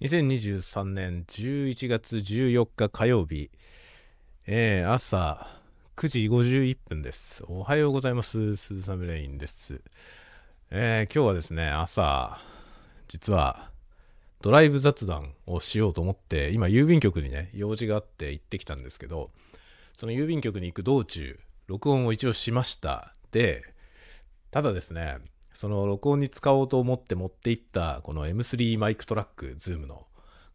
2023年11月14日火曜日、えー、朝9時51分です。おはようございます。スーサムレインです。えー、今日はですね、朝、実はドライブ雑談をしようと思って、今郵便局にね、用事があって行ってきたんですけど、その郵便局に行く道中、録音を一応しました。で、ただですね、その録音に使おうと思って持っていったこの M3 MicTrak、ズームの、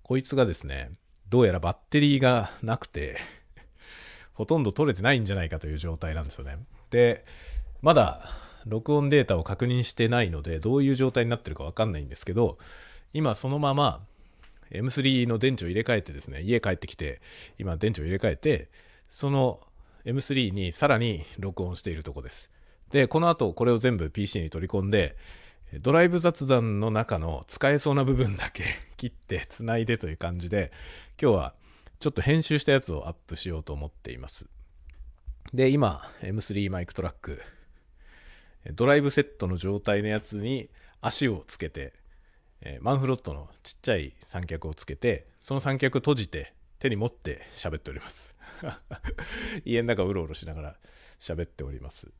こいつがですね、どうやらバッテリーがなくて ほとんど録れてないんじゃないかという状態なんですよね。で、まだ録音データを確認してないので、どういう状態になってるかわかんないんですけど、今そのまま M3 の電池を入れ替えてですね、家帰ってきて、今電池を入れ替えて、その M3 にさらに録音しているとこです。で、この後これを全部 PC に取り込んで、ドライブ雑談の中の使えそうな部分だけ 切ってつないでという感じで、今日はちょっと編集したやつをアップしようと思っています。で、今、M3 マイクトラック、ドライブセットの状態のやつに足をつけて、マンフロットのちっちゃい三脚をつけて、その三脚閉じて手に持って喋っております。家の中をうろうろしながら喋っております。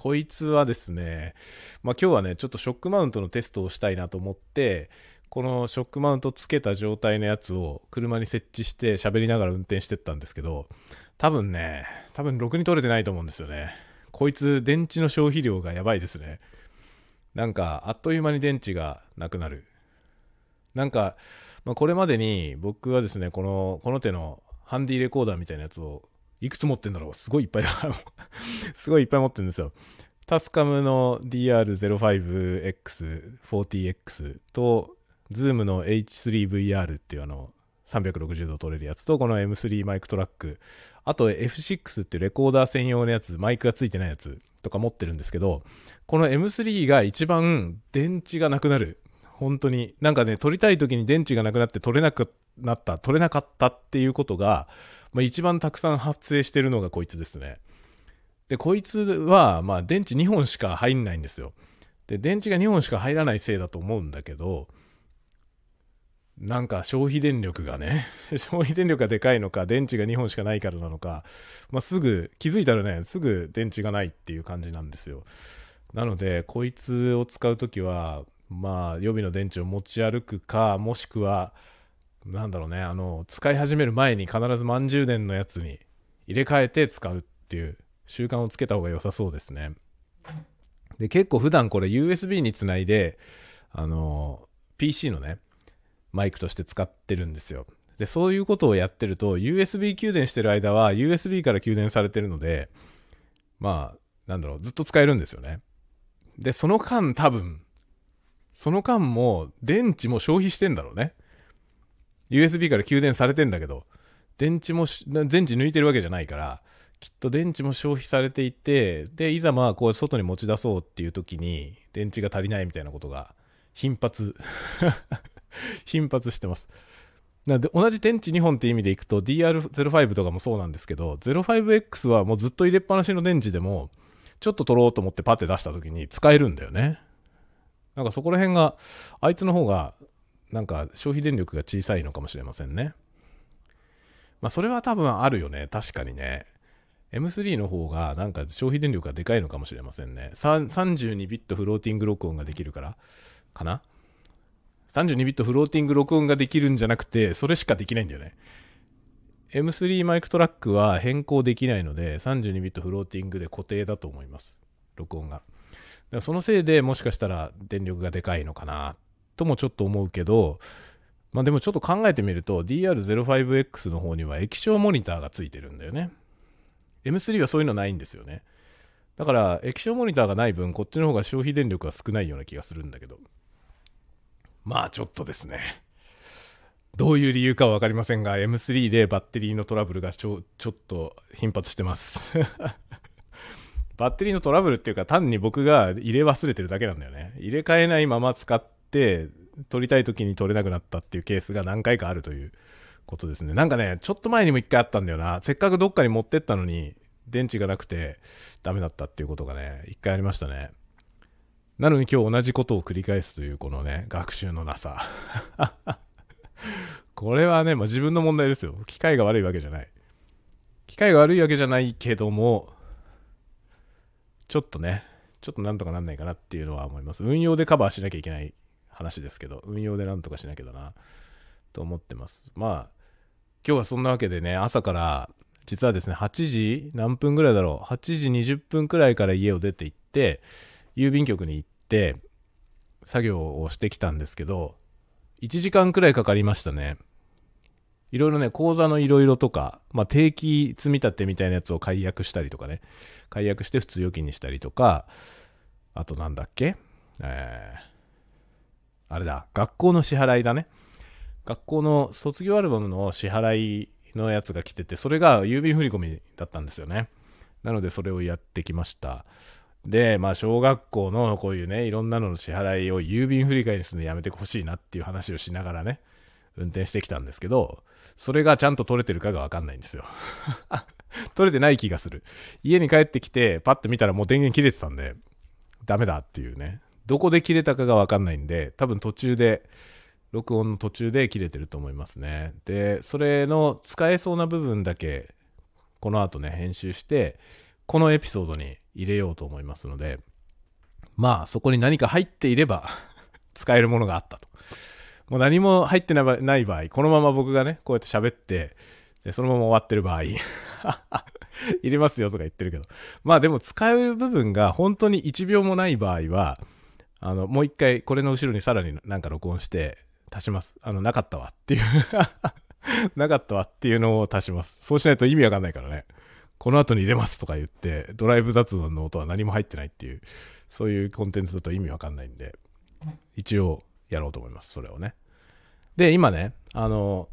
こいつはですね、まあ、今日はね、ちょっとショックマウントのテストをしたいなと思って、このショックマウントつけた状態のやつを車に設置して喋りながら運転してったんですけど、多分ね、多分ろくに取れてないと思うんですよね。こいつ電池の消費量がやばいですね。なんか、あっという間に電池がなくなる。なんか、まあ、これまでに僕はですね、この、この手のハンディレコーダーみたいなやつをいくつ持ってんだろうすごいいっぱい すごいいっぱい持ってるんですよ。 TASCAM の DR05X、40X と、ズームの H3VR っていうあの、360度撮れるやつと、この M3 MicTrak、あと F6 っていうレコーダー専用のやつ、マイクがついてないやつとか持ってるんですけど、この M3 が一番電池がなくなる。本当に。なんかね、撮りたい時に電池がなくなって撮れなくなった、撮れなかったっていうことが、まあ、一番たくさん発生してるのがこいつですね。で、こいつは、まあ、電池2本しか入んないんですよ。で、電池が2本しか入らないせいだと思うんだけど、なんか消費電力がね、消費電力がでかいのか、電池が2本しかないからなのか、まあ、すぐ、気づいたらね、すぐ電池がないっていう感じなんですよ。なので、こいつを使うときは、まあ、予備の電池を持ち歩くか、もしくは、なんだろうね、あの、使い始める前に必ず満充電のやつに入れ替えて使うっていう習慣をつけた方が良さそうですね。で、結構普段これ USB につないで、あの、PC のね、マイクとして使ってるんですよ。で、そういうことをやってると、USB 給電してる間は USB から給電されてるので、まあ、なんだろう、ずっと使えるんですよね。で、その間多分、その間も電池も消費してんだろうね。USB から給電されてんだけど、電池も、電池抜いてるわけじゃないから、きっと電池も消費されていて、で、いざまあ、こう、外に持ち出そうっていう時に、電池が足りないみたいなことが、頻発 頻発してます。なで同じ電池2本って意味でいくと DR05 とかもそうなんですけど 05X はもうずっと入れっぱなしの電池でもちょっと取ろうと思ってパッて出した時に使えるんだよねなんかそこら辺があいつの方がなんか消費電力が小さいのかもしれませんね。まあそれは多分あるよね。確かにね。M3 の方がなんか消費電力がでかいのかもしれませんね。32ビットフローティング録音ができるからかな ?32 ビットフローティング録音ができるんじゃなくて、それしかできないんだよね。M3 マイクトラックは変更できないので、32ビットフローティングで固定だと思います。録音が。そのせいでもしかしたら電力がでかいのかなともちょっと思うけど、まあでもちょっと考えてみると DR05X の方には液晶モニターがついてるんだよね。M3 はそういうのないんですよね。だから液晶モニターがない分こっちの方が消費電力が少ないような気がするんだけど。まあちょっとですね。どういう理由かは分かりませんが M3 でバッテリーのトラブルがちょちょっと頻発してます バッテリーのトラブルっていうか単に僕が入れ忘れてるだけなんだよね。入れ替えないまま使っ、撮りたい時に撮れなくなったっていうケースが何回かあるということですね。なんかね、ちょっと前にも一回あったんだよな。せっかくどっかに持ってったのに、電池がなくてダメだったっていうことがね、一回ありましたね。なのに今日同じことを繰り返すというこのね、学習のなさ。これはね、まあ、自分の問題ですよ。機械が悪いわけじゃない。機械が悪いわけじゃないけども、ちょっとね、ちょっとなんとかなんないかなっていうのは思います。運用でカバーしなきゃいけない話ですけど、運用でなんとかしなきゃだな、と思ってます。まあ、今日はそんなわけでね、朝から、実はですね、8時何分ぐらいだろう。8時20分くらいから家を出て行って、郵便局に行って、作業をしてきたんですけど、1時間くらいかかりましたね。いろいろね、口座のいろいろとか、まあ、定期積み立てみたいなやつを解約したりとかね、解約して普通預金にしたりとか、あとなんだっけ？えー、あれだ、学校の支払いだね。学校の卒業アルバムの支払いのやつが来てて、それが郵便振込だったんですよね。なのでそれをやってきました。で、まあ、小学校のこういうね、いろんなのの支払いを郵便振り替えにするのやめてほしいなっていう話をしながらね、運転してきたんですけど、それがちゃんと取れてるかがわかんないんですよ。取れてない気がする。家に帰ってきて、パッと見たらもう電源切れてたんで、ダメだっていうね。どこで切れたかがわかんないんで、多分途中で、録音の途中で切れてると思いますね。で、それの使えそうな部分だけ、この後ね、編集して、このエピソードに入れようと思いますので、まあ、そこに何か入っていれば 使えるものがあったと。もう何も入ってない場合、このまま僕がね、こうやって喋って、でそのまま終わってる場合、入れますよとか言ってるけど。まあでも使う部分が本当に1秒もない場合は、あの、もう一回これの後ろにさらになんか録音して足します。あの、なかったわっていう なかったわっていうのを足します。そうしないと意味わかんないからね。この後に入れますとか言って、ドライブ雑談の音は何も入ってないっていう、そういうコンテンツだと意味わかんないんで、一応やろうと思います、それをね。で、今ね、あの、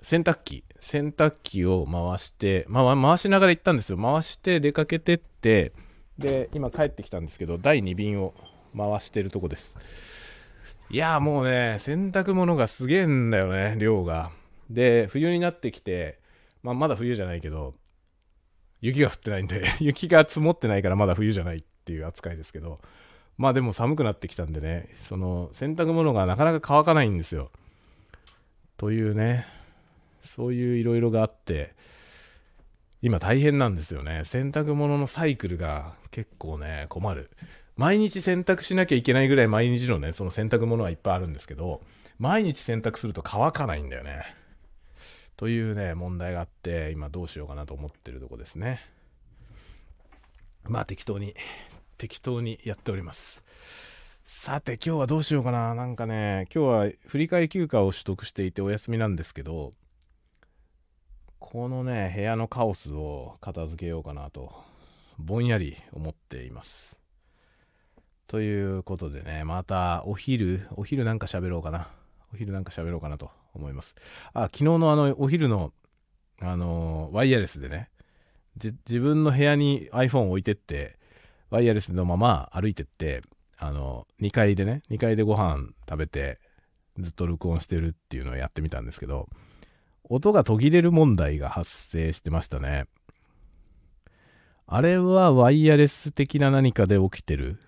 洗濯機、洗濯機を回して、まあ、回しながら行ったんですよ。回して出かけてって、で、今帰ってきたんですけど、第2便を回してるとこです。いやもうね、洗濯物がすげえんだよね、量が。で、冬になってきて、まあ、まだ冬じゃないけど、雪が降ってないんで 雪が積もってないからまだ冬じゃないっていう扱いですけど、まあでも寒くなってきたんでね、その洗濯物がなかなか乾かないんですよ。というね、そういういろいろがあって、今大変なんですよね。洗濯物のサイクルが結構ね、困る。毎日洗濯しなきゃいけないぐらい毎日のね、その洗濯物はいっぱいあるんですけど、毎日洗濯すると乾かないんだよね。というね、問題があって、今どうしようかなと思ってるとこですね。まあ適当に、適当にやっております。さて今日はどうしようかな。なんかね、今日は振り替休暇を取得していてお休みなんですけど、このね、部屋のカオスを片付けようかなと、ぼんやり思っています。ということでね、またお昼、お昼なんか喋ろうかな。お昼なんか喋ろうかなと思います。あ、昨日のあの、お昼の、あのワイヤレスでね、自分の部屋に iPhone 置いてって、ワイヤレスのまま歩いてって、あの、2階でね、2階でご飯食べて、ずっと録音してるっていうのをやってみたんですけど、音が途切れる問題が発生してましたね。あれはワイヤレス的な何かで起きてる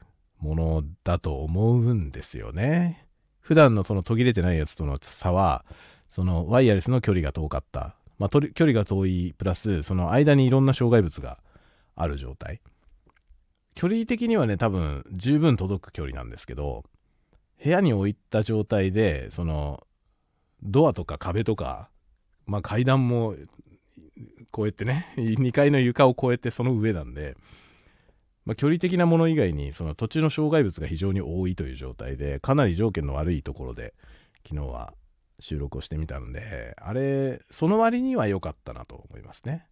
ものだと思うんですよね。普段のその途切れてないやつとの差は、そのワイヤレスの距離が遠かった。まあ、距離が遠いプラス、その間にいろんな障害物がある状態。距離的にはね、多分十分届く距離なんですけど、部屋に置いた状態で、その、ドアとか壁とか、まあ階段もこうやってね、2階の床を越えてその上なんで、まあ、距離的なもの以外にその土地の障害物が非常に多いという状態でかなり条件の悪いところで昨日は収録をしてみたのであれその割には良かったなと思いますね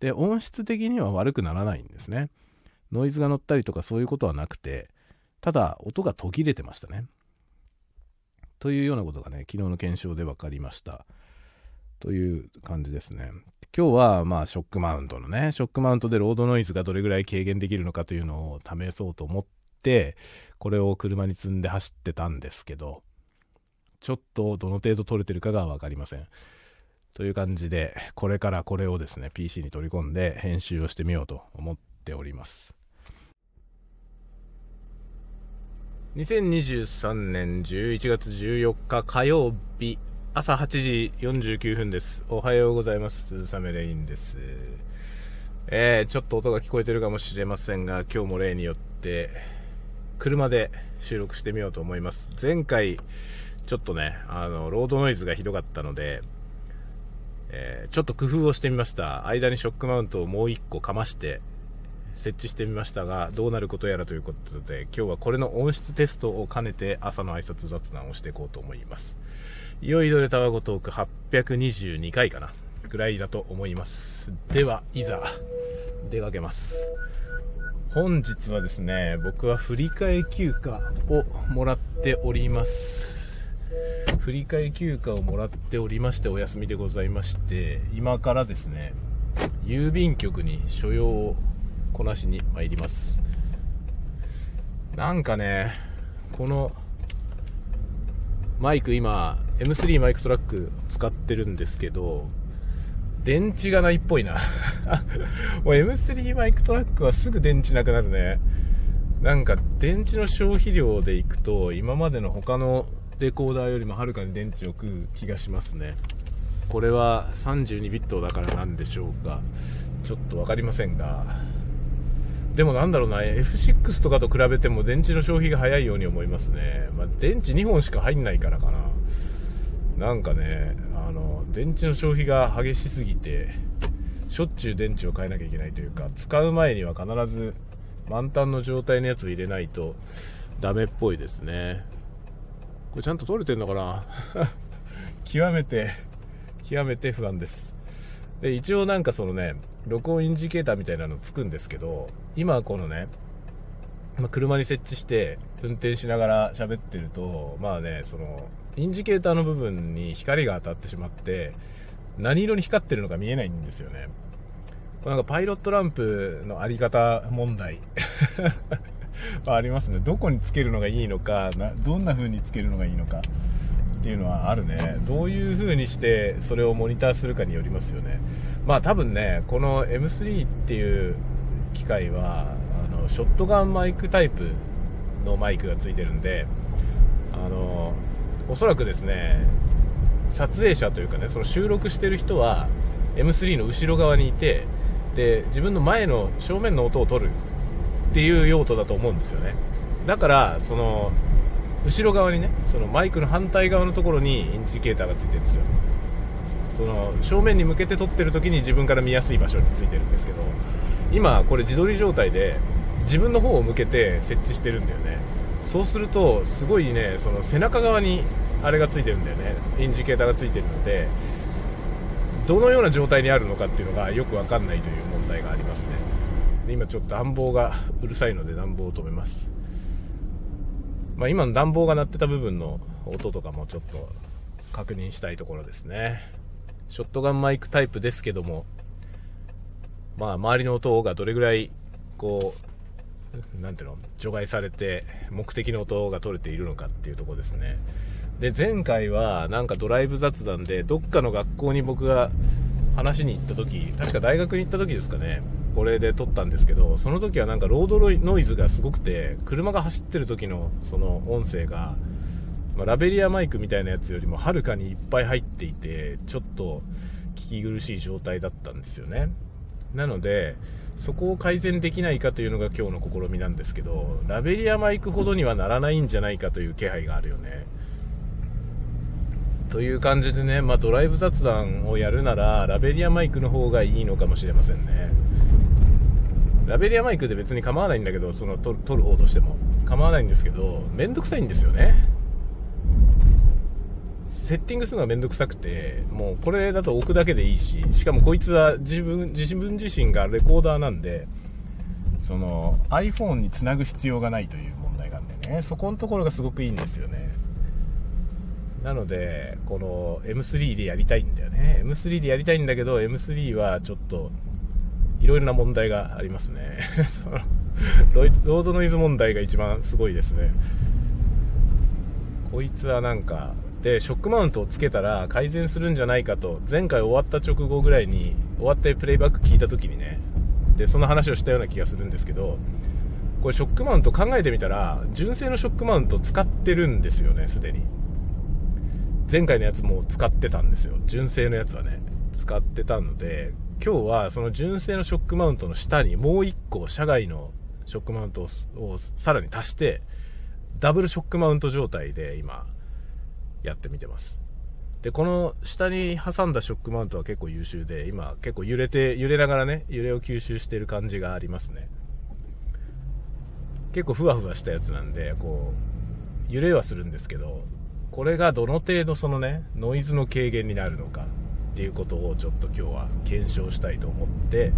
で音質的には悪くならないんですねノイズが乗ったりとかそういうことはなくて、ただ音が途切れてましたね。というようなことがね、昨日の検証で分かりました。という感じですね。今日はまあショックマウントのね、ショックマウントでロードノイズがどれぐらい軽減できるのかというのを試そうと思って、これを車に積んで走ってたんですけど、ちょっとどの程度取れてるかが分かりません。という感じで、これからこれをですね、PC に取り込んで編集をしてみようと思っております。2023年11月14日火曜日朝8時49分です。おはようございます。鈴雨レインです。えー、ちょっと音が聞こえてるかもしれませんが、今日も例によって、車で収録してみようと思います。前回、ちょっとね、あの、ロードノイズがひどかったので、えー、ちょっと工夫をしてみました。間にショックマウントをもう1個かまして、設置してみましたが、どうなることやらということで、今日はこれの音質テストを兼ねて朝の挨拶雑談をしていこうと思います。いよいよでタワゴトーク822回かな。ぐらいだと思います。ではいざ出かけます。本日はですね僕は振り替え休暇をもらっております。振り替え休暇をもらっておりましてお休みでございまして今からですね郵便局に所用をこなしに参ります。なんかねこのマイク今 M3 マイクトラック使ってるんですけど電池がないっぽいな。もう M3 マイクトラックはすぐ電池なくなるね。なんか電池の消費量でいくと今までの他のレコーダーよりもはるかに電池を食う気がしますね。これは32ビットだからなんでしょうか。ちょっと分かりませんが。でもなんだろうな、F6 とかと比べても電池の消費が早いように思いますね。まあ、電池2本しか入んないからかな。なんかね、あの、電池の消費が激しすぎて、しょっちゅう電池を変えなきゃいけないというか、使う前には必ず満タンの状態のやつを入れないとダメっぽいですね。これちゃんと取れてんのかな？極めて、極めて不安です。で、一応なんかそのね、録音インジケーターみたいなのつくんですけど、今このね、まあ、車に設置して運転しながら喋ってると、まあね、その、インジケーターの部分に光が当たってしまって、何色に光ってるのか見えないんですよね。なんかパイロットランプのあり方問題 ありますね。どこにつけるのがいいのか、などんな風につけるのがいいのか。っていうのはあるねどういう風にしてそれをモニターするかによりますよねまあ多分ねこの M3 っていう機械はあのショットガンマイクタイプのマイクがついてるんであのおそらくですね撮影者というかねその収録してる人は M3 の後ろ側にいてで自分の前の正面の音を取るっていう用途だと思うんですよね。だからその後ろ側にねそのマイクの反対側のところにインジケーターがついてるんですよ。その正面に向けて撮ってる時に自分から見やすい場所についてるんですけど今これ自撮り状態で自分の方を向けて設置してるんだよね。そうするとすごいねその背中側にあれがついてるんだよね。インジケーターがついてるのでどのような状態にあるのかっていうのがよくわかんないという問題がありますね。今ちょっと暖房がうるさいので暖房を止めます。まあ、今の暖房が鳴ってた部分の音とかもちょっと確認したいところですね。ショットガンマイクタイプですけどもまあ周りの音がどれぐらいこうなんていうの除外されて目的の音が取れているのかっていうとこですね。で前回はなんかドライブ雑談でどっかの学校に僕が話しに行った時確か大学に行った時ですかね。これで撮ったんですけどその時はなんかロードノイズがすごくて車が走ってる時のその音声が、まあ、ラベリアマイクみたいなやつよりもはるかにいっぱい入っていてちょっと聞き苦しい状態だったんですよね。なのでそこを改善できないかというのが今日の試みなんですけどラベリアマイクほどにはならないんじゃないかという気配があるよねという感じでね、まあ、ドライブ雑談をやるならラベリアマイクの方がいいのかもしれませんねラベリアマイクで別に構わないんだけど、その撮る方としても。構わないんですけど、めんどくさいんですよね。セッティングするのがめんどくさくて、もうこれだと置くだけでいいし、しかもこいつは自分、自分自身がレコーダーなんで、その iPhone につなぐ必要がないという問題があってね、そこのところがすごくいいんですよね。なので、この M3 でやりたいんだよね。M3 でやりたいんだけど、M3 はちょっといろいろな問題がありますね そのロードノイズ問題が一番すごいですねこいつはなんかでショックマウントをつけたら改善するんじゃないかと前回終わった直後ぐらいに終わってプレイバック聞いた時にねでその話をしたような気がするんですけどこれショックマウント考えてみたら純正のショックマウント使ってるんですよねすでに前回のやつも使ってたんですよ。純正のやつはね、使ってたので、今日はその純正のショックマウントの下にもう1個社外のショックマウントをさらに足して、ダブルショックマウント状態で今、やってみてます。で、この下に挟んだショックマウントは結構優秀で、今結構揺れて、揺れながらね、揺れを吸収してる感じがありますね。結構ふわふわしたやつなんで、こう、揺れはするんですけど、これがどの程度そのね、ノイズの軽減になるのかっていうことをちょっと今日は検証したいと思って、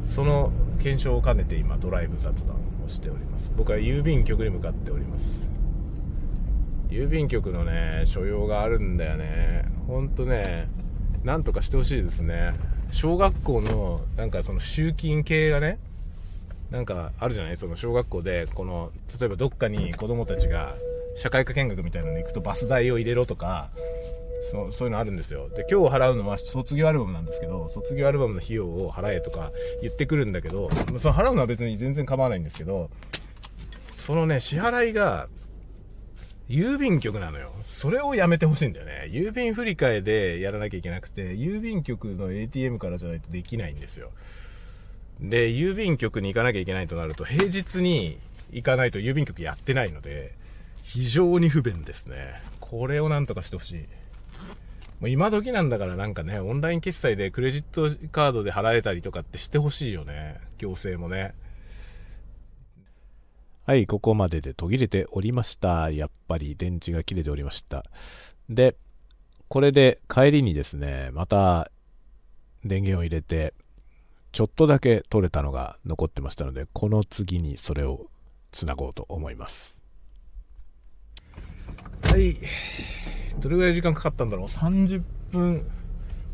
その検証を兼ねて今ドライブ雑談をしております。僕は郵便局に向かっております。郵便局のね、所用があるんだよね。ほんとね、なんとかしてほしいですね。小学校の、なんかその集金系がね、なんかあるじゃない？その小学校で、この、例えばどっかに子供たちが社会科見学みたいなのに行くとバス代を入れろとか、そうそういうのあるんですよ。で、今日払うのは卒業アルバムなんですけど、卒業アルバムの費用を払えとか言ってくるんだけど、その払うのは別に全然構わないんですけど、そのね、支払いが、郵便局なのよ。それをやめてほしいんだよね。郵便振り替えでやらなきゃいけなくて、郵便局の ATM からじゃないとできないんですよ。で、郵便局に行かなきゃいけないとなると、平日に行かないと郵便局やってないので、非常に不便ですね。これをなんとかしてほしい。もう今時なんだからなんかね、オンライン決済でクレジットカードで払えたりとかってしてほしいよね。行政もね。はい、ここまでで途切れておりました。やっぱり電池が切れておりました。で、これで帰りにですね、また電源を入れて、ちょっとだけ取れたのが残ってましたので、この次にそれをつなごうと思います。はい。どれぐらい時間かかったんだろう ?30 分、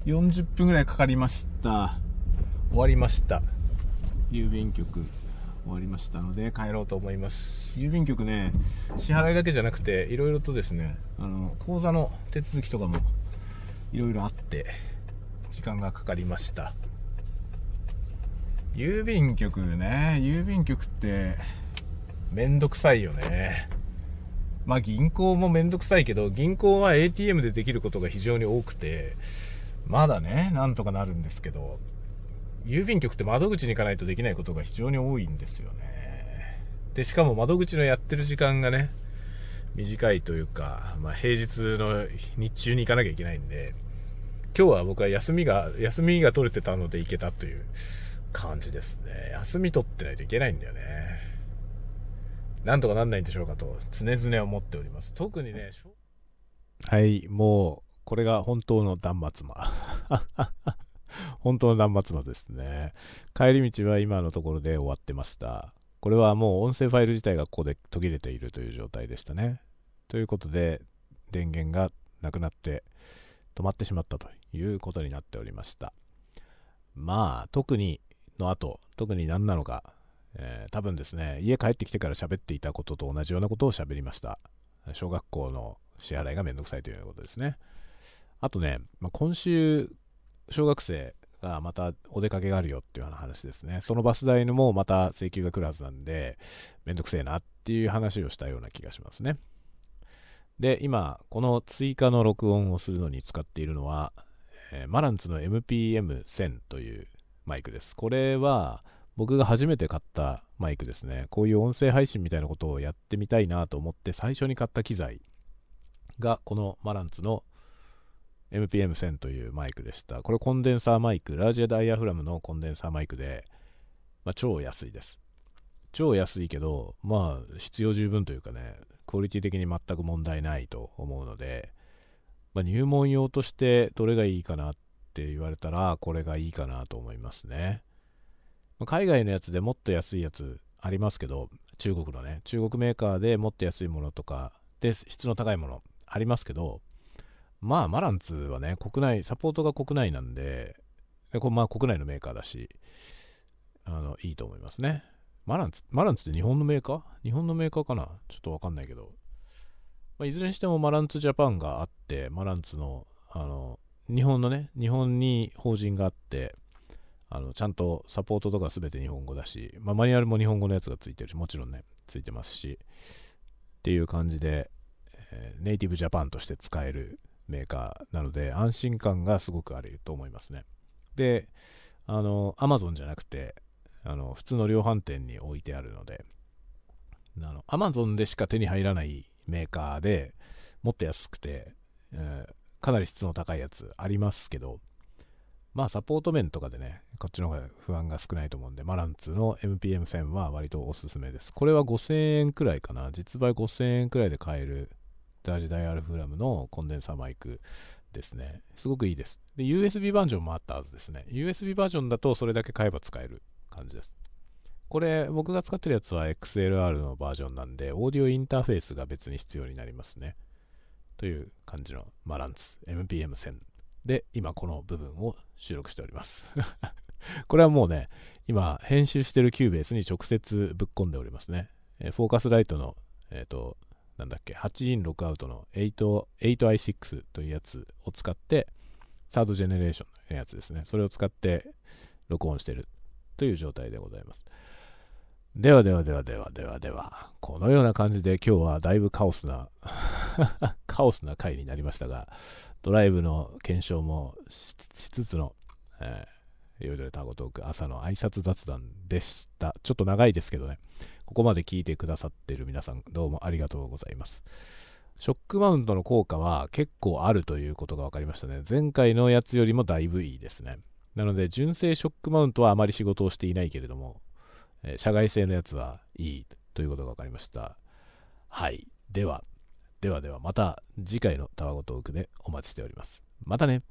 40分ぐらいかかりました。終わりました。郵便局終わりましたので帰ろうと思います。郵便局ね支払いだけじゃなくていろいろとですねあの口座の手続きとかもいろいろあって時間がかかりました。郵便局ね郵便局ってめんどくさいよね。まあ銀行もめんどくさいけど、銀行は ATM でできることが非常に多くて、まだね、なんとかなるんですけど、郵便局って窓口に行かないとできないことが非常に多いんですよね。で、しかも窓口のやってる時間がね、短いというか、まあ、平日の日中に行かなきゃいけないんで、今日は僕は休みが、休みが取れてたので行けたという感じですね。休み取ってないといけないんだよね。なんとかなんないんでしょうかと常々思っております。特にね、はい、もう、これが本当の断末魔。本当の断末魔ですね。帰り道は今のところで終わってました。これはもう音声ファイル自体がここで途切れているという状態でしたね。ということで、電源がなくなって止まってしまったということになっておりました。まあ、特にの後、特に何なのかえー、多分ですね、家帰ってきてから喋っていたことと同じようなことを喋りました。小学校の支払いがめんどくさいということですね。あとね、まあ、今週、小学生がまたお出かけがあるよっていうような話ですね。そのバス代のもまた請求が来るはずなんで、めんどくせえなっていう話をしたような気がしますね。で、今、この追加の録音をするのに使っているのは、えー、マランツの MPM1000 というマイクです。これは、僕が初めて買ったマイクですね。こういう音声配信みたいなことをやってみたいなと思って最初に買った機材がこのマランツの MPM1000 というマイクでした。これコンデンサーマイク、ラージアダイヤフラムのコンデンサーマイクで、まあ、超安いです。超安いけど、まあ必要十分というかね、クオリティ的に全く問題ないと思うので、まあ、入門用としてどれがいいかなって言われたら、これがいいかなと思いますね。まあ海外のやつでもっと安いやつありますけど、中国のね、中国メーカーでもっと安いものとか、で、質の高いものありますけど、まあ、マランツはね、国内、サポートが国内なんで、でこまあ国内のメーカーだし、あの、いいと思いますね。マランツ、マランツって日本のメーカー？日本のメーカーかな？ちょっとわかんないけど。まあ、いずれにしてもマランツジャパンがあって、マランツの、あの、日本のね、日本に法人があって、あのちゃんとサポートとか全て日本語だし、まあ、マニュアルも日本語のやつがついてるし、もちろんね、ついてますし、っていう感じで、えー、ネイティブジャパンとして使えるメーカーなので安心感がすごくあると思いますね。で、あの、Amazon じゃなくて、あの、普通の量販店に置いてあるので、あの、Amazon でしか手に入らないメーカーでもっと安くて、えー、かなり質の高いやつありますけど、まあサポート面とかでね、こっちの方が不安が少ないと思うんで、マランツの MPM1000 は割とおすすめです。これは5000円くらいかな。実売5000円くらいで買えるラージダイヤフラムのコンデンサーマイクですね。すごくいいです。で、USB バージョンもあったはずですね。USB バージョンだとそれだけ買えば使える感じです。これ、僕が使ってるやつは XLR のバージョンなんで、オーディオインターフェースが別に必要になりますね。という感じのマランツ MPM1000 で今この部分を収録しております これはもうね、今編集してる Cubase に直接ぶっ込んでおりますね。えフォーカスライトの、えっ、ー、と、なんだっけ、8インロックアウトの 8i6 というやつを使って、サードジェネレーションのやつですね。それを使って録音してるという状態でございます。ではではではではではでは、このような感じで今日はだいぶカオスな カオスな回になりましたが、ドライブの検証もしつつの、えー、ヨイドレタゴトーク朝の挨拶雑談でした。ちょっと長いですけどね、ここまで聞いてくださってる皆さんどうもありがとうございます。ショックマウントの効果は結構あるということが分かりましたね。前回のやつよりもだいぶいいですね。なので、純正ショックマウントはあまり仕事をしていないけれども、えー、社外製のやつはいいということが分かりました。はい。では、ではではまた次回のタワゴトークでお待ちしております。またね